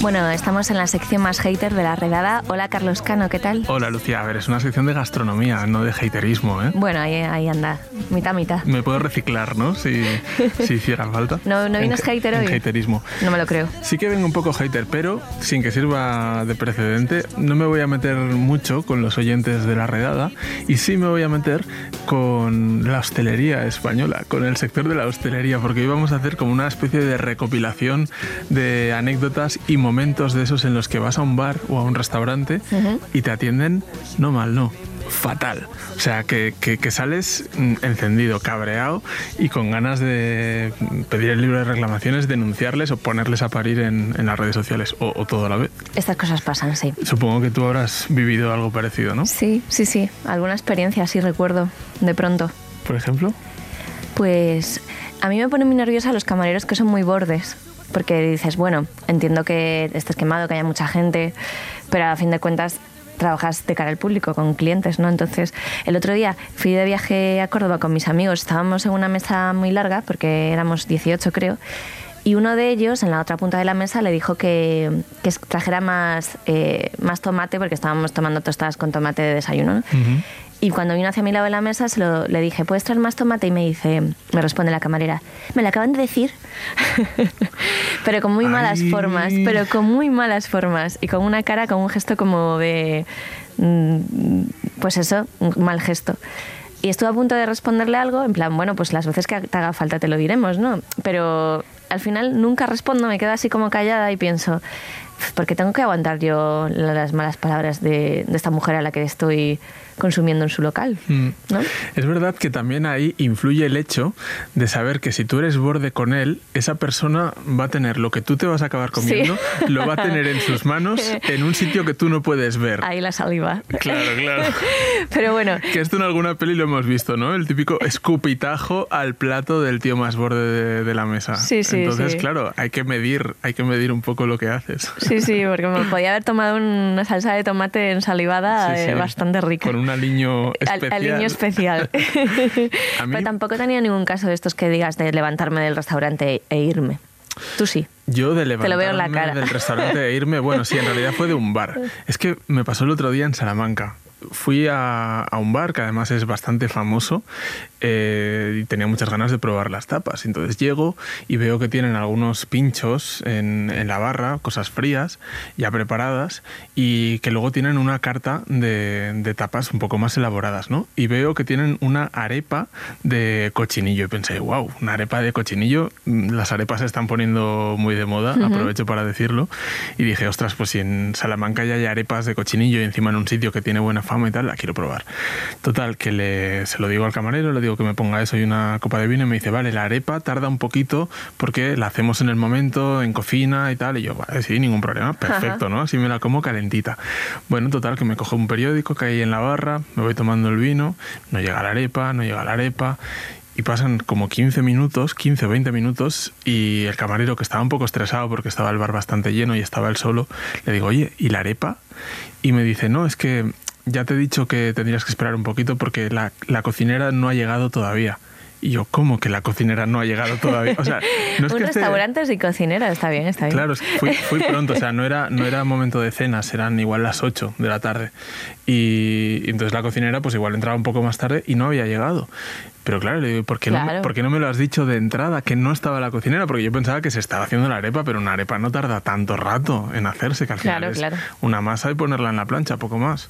Bueno, estamos en la sección más hater de la redada. Hola Carlos Cano, ¿qué tal? Hola Lucía, a ver, es una sección de gastronomía, no de haterismo, ¿eh? Bueno, ahí, ahí anda, mitad, mitad. Me puedo reciclar, ¿no? Si, si hiciera falta. ¿No, no vienes En- hater en hoy? haterismo. No me lo creo. Sí que vengo un poco hater, pero sin que sirva de precedente, no me voy a meter mucho con los oyentes de la redada y sí me voy a meter con la hostelería española, con el sector de la hostelería, porque hoy vamos a hacer como una especie de recopilación de anécdotas y momentos de esos en los que vas a un bar o a un restaurante y te atienden no mal, no. Fatal. O sea, que, que- que sales mm, encendido, cabreado y con ganas de pedir el libro de reclamaciones, denunciarles o ponerles a parir en, en las redes sociales o, o todo a la vez. Estas cosas pasan, sí. Supongo que tú habrás vivido algo parecido, ¿no? Sí, sí, sí. Alguna experiencia, sí recuerdo, de pronto. Por ejemplo. Pues a mí me ponen muy nerviosa los camareros que son muy bordes. Porque dices, bueno, entiendo que estés quemado, que haya mucha gente, pero a fin de cuentas trabajas de cara al público, con clientes, ¿no? Entonces, el otro día fui de viaje a Córdoba con mis amigos, estábamos en una mesa muy larga, porque éramos 18 creo, y uno de ellos, en la otra punta de la mesa, le dijo que, que trajera más, eh, más tomate, porque estábamos tomando tostadas con tomate de desayuno, ¿no? Y cuando vino hacia mi lado de la mesa, se lo, le dije, ¿puedes traer más tomate? Y me dice, me responde la camarera, me lo acaban de decir. pero con muy malas Ay. formas, pero con muy malas formas. Y con una cara, con un gesto como de, mm, pues eso, un mal gesto. Y estuve a punto de responderle algo, en plan, bueno, pues las veces que te haga falta te lo diremos, ¿no? Pero al final nunca respondo, me quedo así como callada y pienso, ¿por qué tengo que aguantar yo las malas palabras de, de esta mujer a la que estoy consumiendo en su local? Mm. ¿no? Es verdad que también ahí influye el hecho de saber que si tú eres borde con él, esa persona va a tener lo que tú te vas a acabar comiendo, lo va a tener en sus manos en un sitio que tú no puedes ver. Ahí la saliva. Claro, claro. Pero bueno, Que esto en alguna peli lo hemos visto, ¿no? El típico escupitajo al plato del tío más borde de, de la mesa. Sí, sí, Entonces, sí. claro, hay que medir, hay que medir un poco lo que haces. sí, sí, porque me podía haber tomado una salsa de tomate ensalivada Sí, eh, sí. bastante rica. Con un aliño Al, especial. aliño especial. Mí- Pero tampoco he tenido ningún caso de estos que digas de levantarme del restaurante e irme. Tú sí. Yo de Te lo veo en la levantarme cara. del restaurante e irme, bueno, sí, en realidad fue de un bar. Es que me pasó el otro día en Salamanca. Fui a, a un bar que además es bastante famoso eh, y tenía muchas ganas de probar las tapas. Entonces llego y veo que tienen algunos pinchos en, en la barra, cosas frías, ya preparadas, y que luego tienen una carta de, de tapas un poco más elaboradas, ¿no? Y veo que tienen una arepa de cochinillo. Y pensé, wow, una arepa de cochinillo. Mm, Las arepas se están poniendo muy de moda, aprovecho para decirlo. Y dije, ostras, pues si en Salamanca ya hay arepas de cochinillo y encima en un sitio que tiene buena fama y tal, la quiero probar. Total, que le, se lo digo al camarero, le digo que me ponga eso y una copa de vino y me dice, vale, la arepa tarda un poquito porque la hacemos en el momento, en cocina y tal. Y yo, vale, sí, ningún problema, perfecto, ¿no? Así me la como calentita. Bueno, total, que me cojo un periódico que hay en la barra, me voy tomando el vino, no llega la arepa, no llega la arepa. Y pasan como 15 minutos, 15 o 20 minutos, y el camarero, que estaba un poco estresado porque estaba el bar bastante lleno y estaba él solo, le digo, oye, ¿y la arepa? Y me dice, no, es que ya te he dicho que tendrías que esperar un poquito porque la, la cocinera no ha llegado todavía. Y yo, ¿cómo que la cocinera no ha llegado todavía? O sea, no es un que esté- restaurante sin cocinera, está bien, está bien. Claro, fui, fui pronto, o sea, no era, no era momento de cenas, eran igual las 8 de la tarde. Y, y entonces la cocinera, pues igual entraba un poco más tarde y no había llegado. Pero claro, le digo, ¿por qué, no, Claro. me- por qué no me lo has dicho de entrada que no estaba la cocinera? Porque yo pensaba que se estaba haciendo la arepa, pero una arepa no tarda tanto rato en hacerse, que al final Claro, es claro. una masa y ponerla en la plancha, poco más.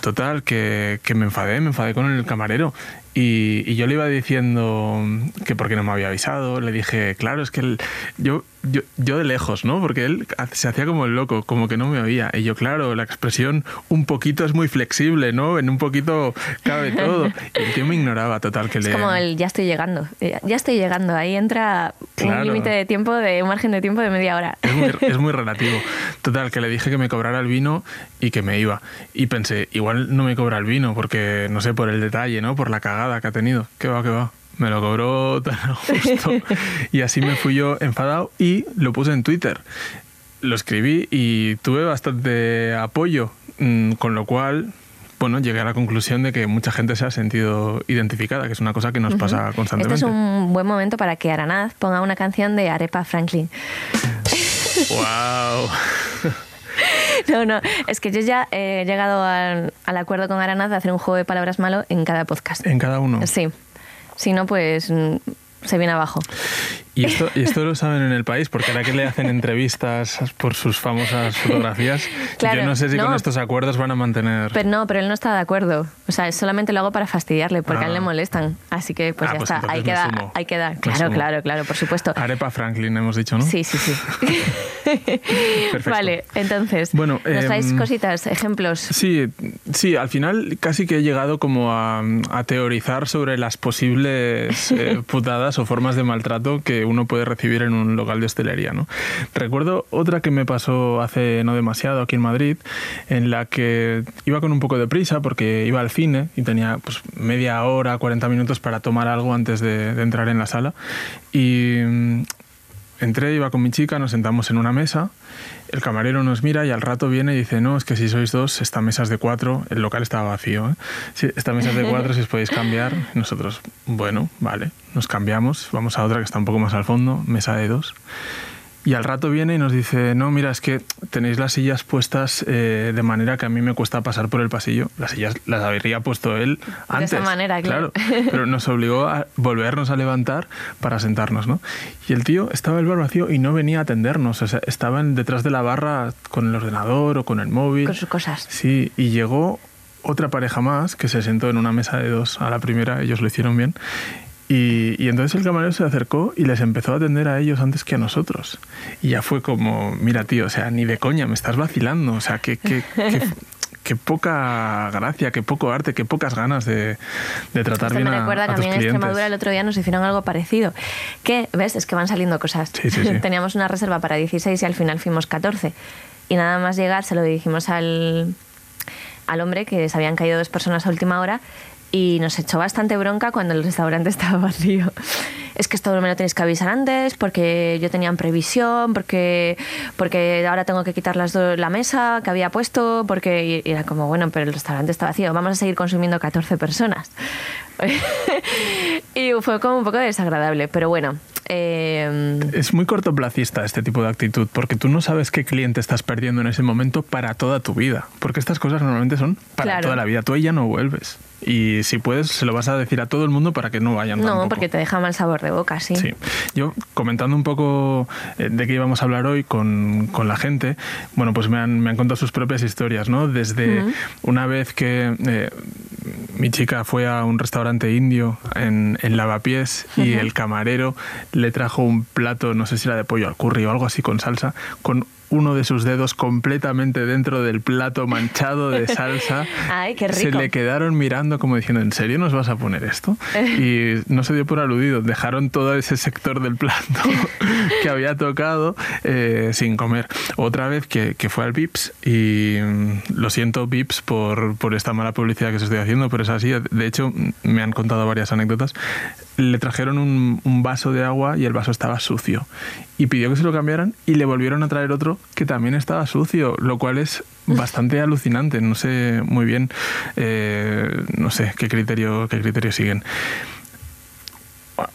Total, que, que me enfadé, me enfadé con el camarero. Y, y yo le iba diciendo que por qué no me había avisado. Le dije, claro, es que el- yo yo, yo de lejos, ¿no? Porque él se hacía como el loco, como que no me oía. Y yo, claro, la expresión un poquito es muy flexible, ¿no? En un poquito cabe todo. Y el tío me ignoraba total que es le... como el ya estoy llegando, eh, ya estoy llegando. Ahí entra un límite de tiempo, de un margen de tiempo de media hora. Es muy, es muy relativo. Total, que le dije que me cobrara el vino y que me iba. Y pensé, igual no me cobra el vino porque, no sé, por el detalle, ¿no? Por la cagada que ha tenido. ¿Qué va, qué va? Me lo cobró tan justo. y así me fui yo enfadado y lo puse en Twitter. Lo escribí y tuve bastante apoyo, mm, con lo cual, bueno, llegué a la conclusión de que mucha gente se ha sentido identificada, que es una cosa que nos pasa constantemente. Este es un buen momento para que Aranaz ponga una canción de Arepa Franklin. ¡Wow! No, no, es que yo ya he llegado al, al acuerdo con Aranaz de hacer un juego de palabras malo en cada podcast. En cada uno. Sí. Si no, pues mm, se viene abajo. Y esto, y esto lo saben en el país, porque ahora que le hacen entrevistas por sus famosas fotografías, yo no sé si con estos acuerdos van a mantener. Pero no, pero él no está de acuerdo. O sea, solamente lo hago para fastidiarle, porque a él le ah. molestan. Así que pues ah, ya pues está, ahí queda, ahí queda. Claro, claro, claro, por supuesto. Arepa Franklin hemos dicho, ¿no? Sí, sí, sí. Vale, entonces, bueno, ¿nos traes em, cositas, ejemplos? Sí, sí, al final casi que he llegado como a, teorizar sobre las posibles eh, putadas o formas de maltrato que uno puede recibir en un local de hostelería. ¿no? Recuerdo otra que me pasó hace no demasiado aquí en Madrid, en la que iba con un poco de prisa porque iba al cine y tenía pues, media hora, 40 minutos para tomar algo antes de, de entrar en la sala. Y mm, entré, iba con mi chica, nos sentamos en una mesa, el camarero nos mira y al rato viene y dice, no, es que si sois dos, esta mesa es de cuatro, el local estaba vacío, ¿eh? esta mesa es de cuatro, si os podéis cambiar. nosotros, bueno, vale, nos cambiamos, vamos a otra que está un poco más al fondo, mesa de dos. Y al rato viene y nos dice, no, mira, es que tenéis las sillas puestas eh, de manera que a mí me cuesta pasar por el pasillo. Las sillas las habría puesto él antes. De esa manera, claro. Pero nos obligó a volvernos a levantar para sentarnos, ¿no? Y el tío estaba el bar vacío y no venía a atendernos. O sea, estaban detrás de la barra con el ordenador o con el móvil. Con sus cosas. Sí, y llegó otra pareja más que se sentó en una mesa de dos a la primera, ellos lo hicieron bien, y, entonces el camarero se acercó y les empezó a atender a ellos antes que a nosotros. Y ya fue como, mira tío, o sea, ni de coña, me estás vacilando, o sea, qué, qué, qué, poca gracia, qué poco arte, qué pocas ganas de, de tratar bien me a, recuerda que a, mí en Extremadura el otro día nos hicieron algo parecido. ¿Qué? ¿Ves? Es que van saliendo cosas. Teníamos una reserva para 16 y al final fuimos 14. Y nada más llegar se lo dijimos al, al hombre que se habían caído dos personas a última hora y nos echó bastante bronca cuando el restaurante estaba vacío. Es que esto me lo tenéis que avisar antes porque yo tenía en previsión, porque, porque ahora tengo que quitar las la mesa que había puesto, porque y era como, bueno, pero el restaurante está vacío, vamos a seguir consumiendo 14 personas. y fue como un poco desagradable, pero bueno. Eh... Es muy cortoplacista este tipo de actitud, porque tú no sabes qué cliente estás perdiendo en ese momento para toda tu vida, porque estas cosas normalmente son para toda la vida, tú ahí ya no vuelves. Y si puedes, se lo vas a decir a todo el mundo para que no vayan. No, porque te deja mal sabor de boca, sí. Sí. Yo, comentando un poco eh, de qué íbamos a hablar hoy con, con la gente, bueno, pues me han, me han, contado sus propias historias, ¿no? Desde una vez que eh, mi chica fue a un restaurante indio en, en Lavapiés y el camarero le trajo un plato, no sé si era de pollo al curry o algo así con salsa, con uno de sus dedos completamente dentro del plato manchado de salsa. Ay, qué rico. Se le quedaron mirando como diciendo, ¿en serio nos vas a poner esto? Y no se dio por aludido, dejaron todo ese sector del plato que había tocado eh, sin comer. Otra vez que, que, fue al Vips y mm, lo siento Vips por, por esta mala publicidad que se estoy haciendo, pero es así. De hecho, me han contado varias anécdotas. Le trajeron un, un vaso de agua y el vaso estaba sucio. Y pidió que se lo cambiaran y le volvieron a traer otro que también estaba sucio, lo cual es bastante alucinante. No sé muy bien, eh, no sé qué criterio, qué criterio siguen.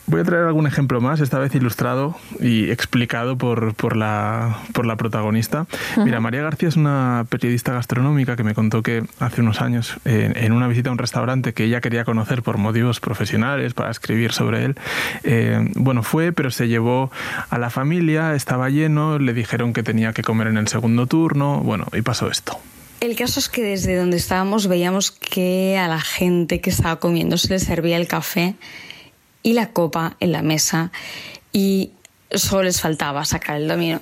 Voy a traer algún ejemplo más, esta vez ilustrado y explicado por, por, la, por la protagonista. Mira, María García es una periodista gastronómica que me contó que hace unos años, en una visita a un restaurante que ella quería conocer por motivos profesionales, para escribir sobre él, eh, bueno, fue, pero se llevó a la familia, estaba lleno, le dijeron que tenía que comer en el segundo turno, bueno, y pasó esto. El caso es que desde donde estábamos veíamos que a la gente que estaba comiendo se le servía el café y la copa en la mesa. Y solo les faltaba sacar el dominó.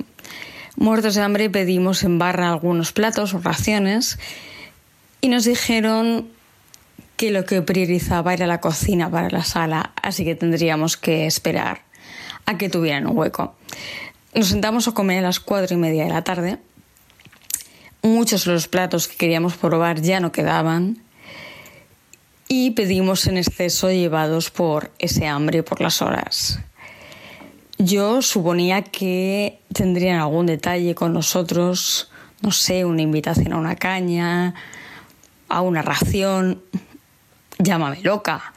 Muertos de hambre pedimos en barra algunos platos o raciones y nos dijeron que lo que priorizaba era la cocina para la sala, así que tendríamos que esperar a que tuvieran un hueco. Nos sentamos a comer a las cuatro y media de la tarde. Muchos de los platos que queríamos probar ya no quedaban y pedimos en exceso llevados por ese hambre por las horas. Yo suponía que tendrían algún detalle con nosotros, no sé, una invitación a una caña, a una ración, llámame loca.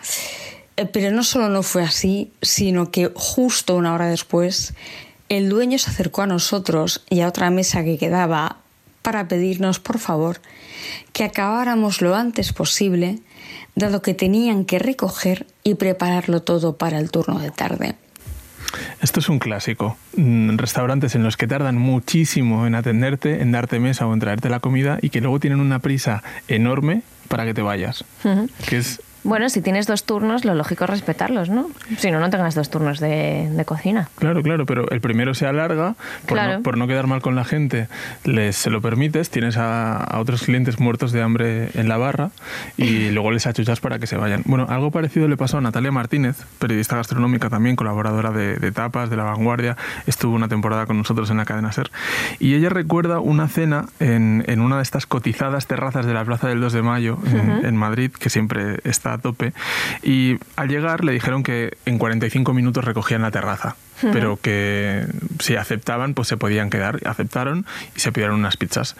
Eh, pero no solo no fue así, sino que justo una hora después el dueño se acercó a nosotros y a otra mesa que quedaba para pedirnos, por favor, que acabáramos lo antes posible, dado que tenían que recoger y prepararlo todo para el turno de tarde. Esto es un clásico. Mm, restaurantes en los que tardan muchísimo en atenderte, en darte mesa o en traerte la comida y que luego tienen una prisa enorme para que te vayas. Que es bueno, si tienes dos turnos, lo lógico es respetarlos, ¿no? Si no, no tengas dos turnos de, cocina. Claro, claro, pero el primero se alarga, por, no, por no quedar mal con la gente, les se lo permites, tienes a, otros clientes muertos de hambre en la barra y luego les achuchas para que se vayan. Bueno, algo parecido le pasó a Natalia Martínez, periodista gastronómica también, colaboradora de, Tapas, de La Vanguardia, estuvo una temporada con nosotros en la cadena SER, y ella recuerda una cena en, en una de estas cotizadas terrazas de la Plaza del 2 de Mayo en, en Madrid, que siempre está a tope. Y al llegar le dijeron que en 45 minutos recogían la terraza, pero que si aceptaban, pues se podían quedar. Aceptaron y se pidieron unas pizzas.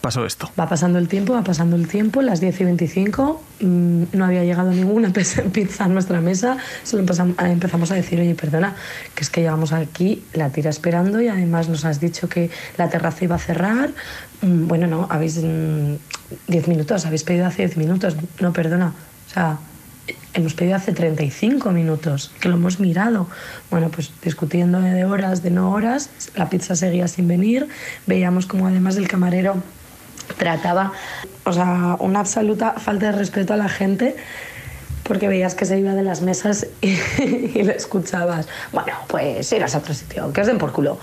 Pasó esto. Va pasando el tiempo, va pasando el tiempo, las 10 y 25, mm, no había llegado ninguna pizza a nuestra mesa, solo empezamos a decir, oye, perdona, que es que llegamos aquí, la tira esperando y además nos has dicho que la terraza iba a cerrar. Mm, bueno, no, habéis 10 mm, minutos, habéis pedido hace 10 minutos, no, perdona, o sea, hemos pedido hace 35 minutos, que lo hemos mirado. Bueno, pues discutiendo de horas, de no horas, la pizza seguía sin venir, veíamos como además el camarero trataba, o sea, una absoluta falta de respeto a la gente porque veías que se iba de las mesas y, y le escuchabas, bueno, pues irás a otro sitio, que os den por culo.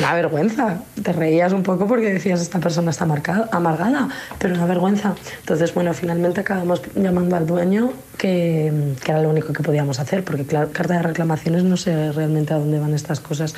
La vergüenza. Te reías un poco porque decías, esta persona está marcada, amargada, pero una vergüenza. Entonces, bueno, finalmente acabamos llamando al dueño, que, que era lo único que podíamos hacer, porque claro, carta de reclamaciones no sé realmente a dónde van estas cosas,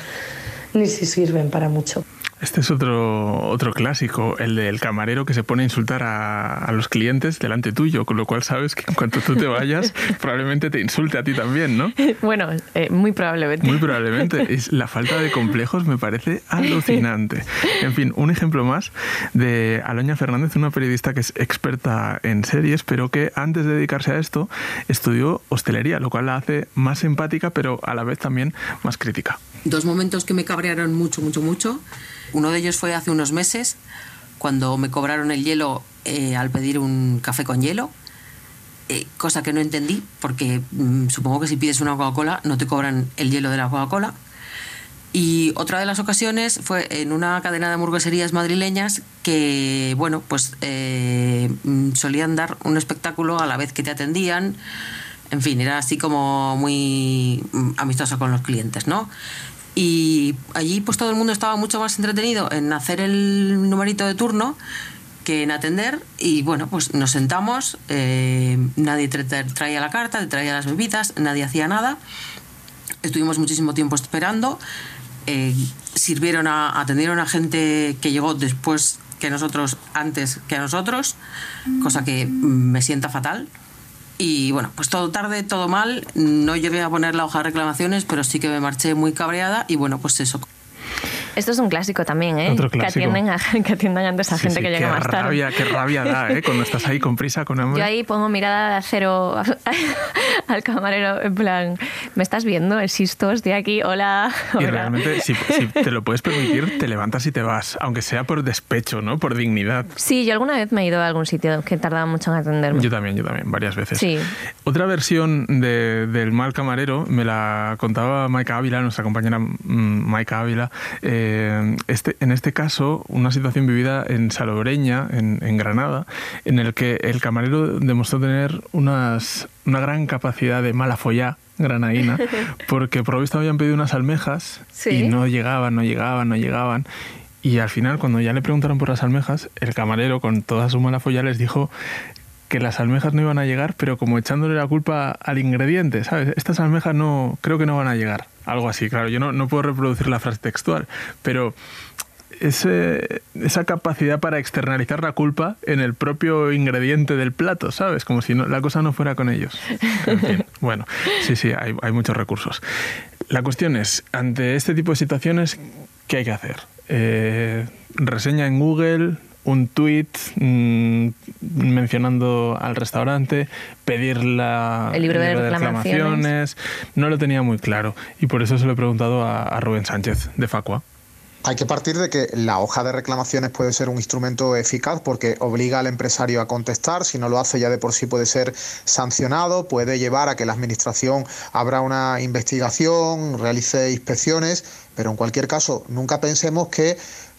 ni si sirven para mucho. Este es otro, otro clásico, el del camarero que se pone a insultar a, los clientes delante tuyo, con lo cual sabes que en cuanto tú te vayas, probablemente te insulte a ti también, ¿no? Bueno, eh, muy probablemente. Muy probablemente. Es, la falta de complejos me parece alucinante. En fin, un ejemplo más de Aloña Fernández, una periodista que es experta en series, pero que antes de dedicarse a esto estudió hostelería, lo cual la hace más empática, pero a la vez también más crítica. Dos momentos que me cabrearon mucho, mucho, mucho. Uno de ellos fue hace unos meses, cuando me cobraron el hielo eh, al pedir un café con hielo, eh, cosa que no entendí, porque mm, supongo que si pides una Coca-Cola no te cobran el hielo de la Coca-Cola. Y otra de las ocasiones fue en una cadena de hamburgueserías madrileñas que, bueno, pues eh, mm, solían dar un espectáculo a la vez que te atendían. En fin, era así como muy mm, amistosa con los clientes, ¿no? Y allí pues todo el mundo estaba mucho más entretenido en hacer el numerito de turno que en atender y bueno, pues nos sentamos, eh, nadie traía la carta, traía las bebidas, nadie hacía nada, estuvimos muchísimo tiempo esperando, eh, sirvieron a, atendieron a gente que llegó después que nosotros, antes que a nosotros, cosa que me sienta fatal. Y bueno, pues todo tarde, todo mal. No llegué a poner la hoja de reclamaciones, pero sí que me marché muy cabreada y bueno, pues eso. Esto es un clásico también, ¿eh? Otro clásico. Que atienden, a, que atiendan antes a gente que llega más tarde. Rabia, qué rabia da, ¿eh? Cuando estás ahí con prisa, con hambre. Yo ahí pongo mirada de acero al camarero, en plan, ¿me estás viendo? Existo, estoy aquí, hola. Y realmente, si, te lo puedes permitir, te levantas y te vas, aunque sea por despecho, ¿no? Por dignidad. Sí, yo alguna vez me he ido a algún sitio que tardaba mucho en atenderme. Yo también, yo también, varias veces. Sí. Otra versión del mal camarero me la contaba Maika Ávila, nuestra compañera mm, Maika Ávila, eh, eh, este, en este caso, una situación vivida en Salobreña, en, en Granada, en el que el camarero demostró tener unas, una gran capacidad de mala follá granadina, porque por lo visto habían pedido unas almejas Sí. y no llegaban, no llegaban, no llegaban. Y al final, cuando ya le preguntaron por las almejas, el camarero, con toda su mala folla, les dijo que las almejas no iban a llegar, pero como echándole la culpa al ingrediente, ¿sabes? Estas almejas no, creo que no van a llegar. Algo así, claro. Yo no, no puedo reproducir la frase textual, pero ese, esa capacidad para externalizar la culpa en el propio ingrediente del plato, ¿sabes? Como si no, la cosa no fuera con ellos. En fin, bueno, sí, sí, hay, hay muchos recursos. La cuestión es, ante este tipo de situaciones, ¿qué hay que hacer? Eh, reseña en Google, un tweet mm, mencionando al restaurante, pedir la, El libro de reclamaciones. No lo tenía muy claro y por eso se lo he preguntado a, a Rubén Sánchez de Facua. Hay que partir de que la hoja de reclamaciones puede ser un instrumento eficaz porque obliga al empresario a contestar, si no lo hace ya de por sí puede ser sancionado, puede llevar a que la administración abra una investigación, realice inspecciones, pero en cualquier caso nunca pensemos que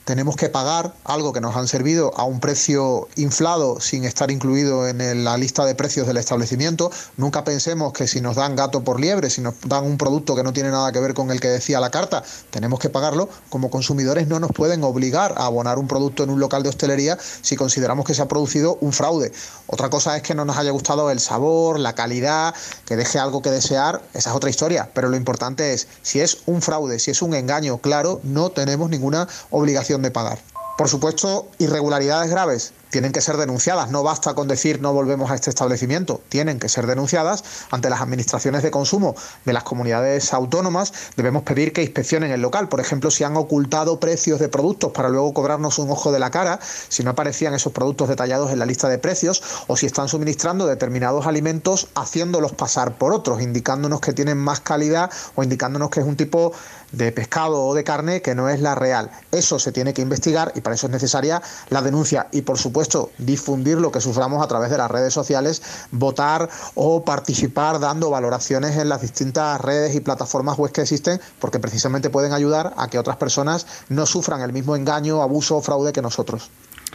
tenemos que pagar algo que nos han servido a un precio inflado sin estar incluido en la lista de precios del establecimiento. Nunca pensemos que si nos dan gato por liebre, si nos dan un producto que no tiene nada que ver con el que decía la carta, tenemos que pagarlo. Como consumidores no nos pueden obligar a abonar un producto en un local de hostelería si consideramos que se ha producido un fraude. Otra cosa es que no nos haya gustado el sabor, la calidad, que deje algo que desear, esa es otra historia. Pero lo importante es, si es un fraude, si es un engaño claro, no tenemos ninguna obligación de pagar. Por supuesto, irregularidades graves tienen que ser denunciadas. No basta con decir no volvemos a este establecimiento. Tienen que ser denunciadas ante las administraciones de consumo de las comunidades autónomas. Debemos pedir que inspeccionen el local. Por ejemplo, si han ocultado precios de productos para luego cobrarnos un ojo de la cara, si no aparecían esos productos detallados en la lista de precios, o si están suministrando determinados alimentos haciéndolos pasar por otros, indicándonos que tienen más calidad o indicándonos que es un tipo de pescado o de carne que no es la real. Eso se tiene que investigar y para eso es necesaria la denuncia y por supuesto difundir lo que suframos a través de las redes sociales, votar o participar dando valoraciones en las distintas redes y plataformas web que existen porque precisamente pueden ayudar a que otras personas no sufran el mismo engaño, abuso o fraude que nosotros.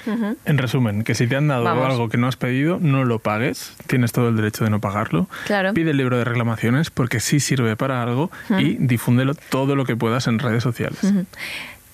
En resumen, que si te han dado Vamos. algo que no has pedido, no lo pagues. Tienes todo el derecho de no pagarlo. Claro. Pide el libro de reclamaciones porque sí sirve para algo y difúndelo todo lo que puedas en redes sociales.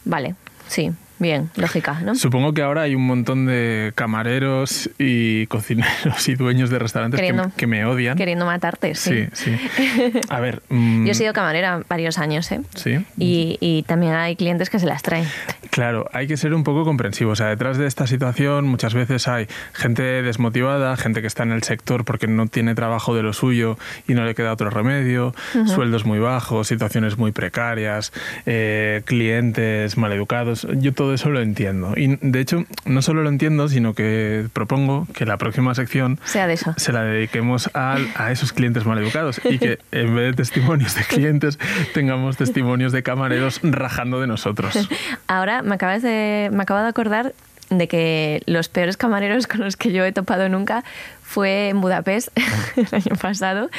Vale, sí, bien, lógica, ¿no? Supongo que ahora hay un montón de camareros y cocineros y dueños de restaurantes que, Queriendo- que me odian. Queriendo matarte, sí. Sí, sí. A ver. mm, Yo he sido camarera varios años, ¿eh? Sí. Y, y también hay clientes que se las traen. Claro, hay que ser un poco comprensivo. O sea, detrás de esta situación muchas veces hay gente desmotivada, gente que está en el sector porque no tiene trabajo de lo suyo y no le queda otro remedio, sueldos muy bajos, situaciones muy precarias, eh, clientes maleducados. Yo todo eso lo entiendo. Y de hecho, no solo lo entiendo, sino que propongo que la próxima sección Sea de eso. se la dediquemos a, a esos clientes maleducados y que en vez de testimonios de clientes tengamos testimonios de camareros rajando de nosotros. Ahora me acabas de, me acabo de acordar de que los peores camareros con los que yo he topado nunca fue en Budapest el año pasado.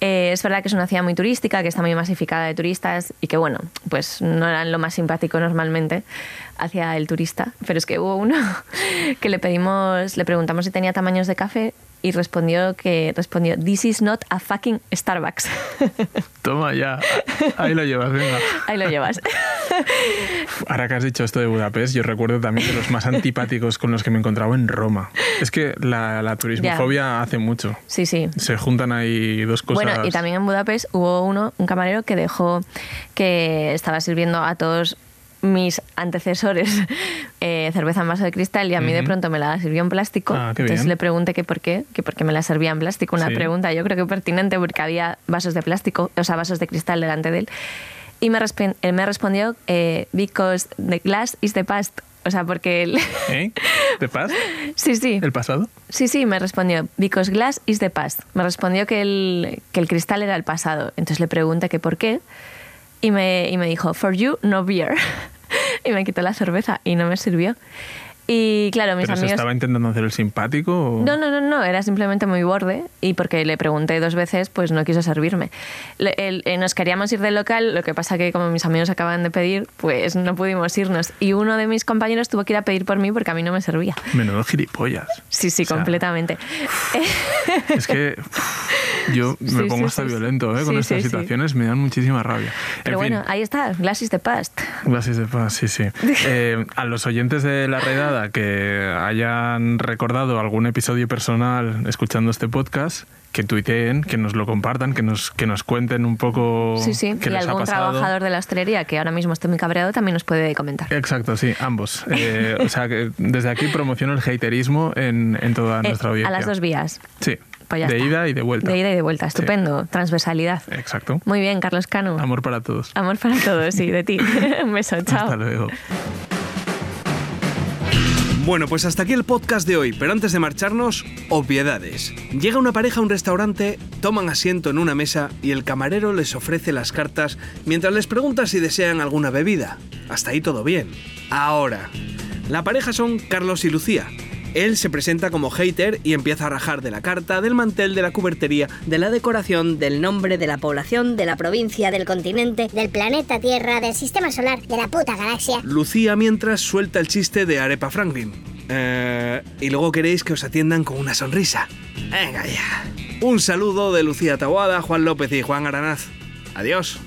Eh, es verdad que es una ciudad muy turística, que está muy masificada de turistas y que, bueno, pues no eran lo más simpático normalmente hacia el turista. Pero es que hubo uno que le pedimos, le preguntamos si tenía tamaños de café y respondió que respondió This is not a fucking Starbucks. Toma ya, ahí lo llevas, venga. Ahí lo llevas. Ahora que has dicho esto de Budapest, yo recuerdo también de los más antipáticos con los que me encontraba en Roma. Es que la, la turismofobia hace mucho. Sí, sí. Se juntan ahí dos cosas. Bueno, y también en Budapest hubo uno, un camarero que dejó que estaba sirviendo a todos mis antecesores eh, cerveza en vaso de cristal y a mí de Ujú. pronto me la sirvió en plástico. Ah, Entonces bien. le pregunté que por qué, que por qué me la servía en plástico. Una Sí. pregunta yo creo que pertinente porque había vasos de plástico, o sea, vasos de cristal delante de él. Y me, me respondió, eh, because the glass is the past. O sea, porque él... ¿Eh? ¿De paz? sí, sí. ¿El pasado? Sí, sí, me respondió, because glass is the past. Me respondió que el, que el cristal era el pasado. Entonces le pregunté que por qué y me, y me dijo, for you, no beer. Y me quitó la cerveza y no me sirvió. Y claro, mis ¿Pero se amigos... estaba intentando hacer el simpático? o- No, no, no, no, era simplemente muy borde y porque le pregunté dos veces, pues no quiso servirme. Le- el- eh, nos queríamos ir del local, lo que pasa que como mis amigos acaban de pedir, pues no pudimos irnos. Y uno de mis compañeros tuvo que ir a pedir por mí porque a mí no me servía. Menudo gilipollas. Sí, sí, O sea, completamente. Es que yo me Sí, pongo sí, hasta sí, violento ¿eh? con estas situaciones, me dan muchísima rabia. Pero en fin, bueno, ahí está, Glass is the past. Gracias de paz, sí, sí. Eh, a los oyentes de La Redada que hayan recordado algún episodio personal escuchando este podcast, que tuiteen, que nos lo compartan, que nos, que nos cuenten un poco Sí, sí. qué Y les algún trabajador de la hostelería que ahora mismo esté muy cabreado también nos puede comentar. Exacto, sí, ambos. Eh, o sea, que desde aquí promociono el haterismo en, en toda Eh, nuestra audiencia. a las dos vías. Sí, Pues de está. ida y de vuelta. De ida y de vuelta, Sí. estupendo. Transversalidad. Exacto. Muy bien, Carlos Cano. Amor para todos. Amor para todos, sí, de ti. Un beso, chao. Hasta luego. Bueno, pues hasta aquí el podcast de hoy, pero antes de marcharnos, obviedades. Llega una pareja a un restaurante, toman asiento en una mesa y el camarero les ofrece las cartas mientras les pregunta si desean alguna bebida. Hasta ahí todo bien. Ahora, la pareja son Carlos y Lucía. Él se presenta como hater y empieza a rajar de la carta, del mantel, de la cubertería, de la decoración, del nombre de la población, de la provincia, del continente, del planeta Tierra, del sistema solar, de la puta galaxia. Lucía mientras suelta el chiste de Arepa Franklin. Eh, y luego queréis que os atiendan con una sonrisa. Venga ya. Un saludo de Lucía Tawada, Juan López y Juan Aranaz. Adiós.